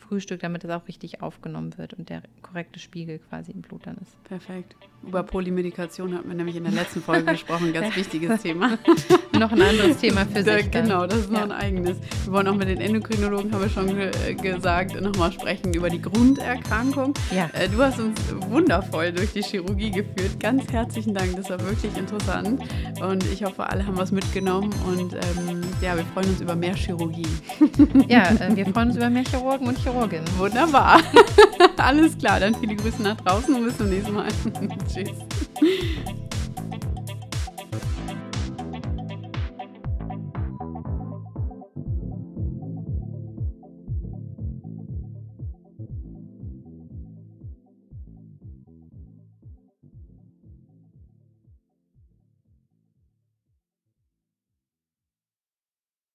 Frühstück, damit es auch richtig aufgenommen wird und der korrekte Spiegel quasi im Blut dann ist. Perfekt. Über Polymedikation hatten wir nämlich in der letzten Folge gesprochen, ein ganz (laughs) wichtiges Thema. (laughs) noch ein anderes Thema für da, sich. Genau, das ist noch ein eigenes. Wir wollen auch mit den Endokrinologen, haben wir schon ge gesagt, nochmal sprechen über die Grunderkrankung. Ja. Äh, du hast uns wundervoll durch die Chirurgie geführt. Ganz herzlichen Dank, das war wirklich interessant. Und ich hoffe, alle haben was mitgenommen. Und ähm, ja, wir freuen uns über mehr Chirurgie. Ja, äh, wir freuen uns über mehr Chirurgen und Chirurginnen. Wunderbar. (laughs) Alles klar, dann viele Grüße nach draußen und bis zum nächsten Mal. (laughs) Tschüss.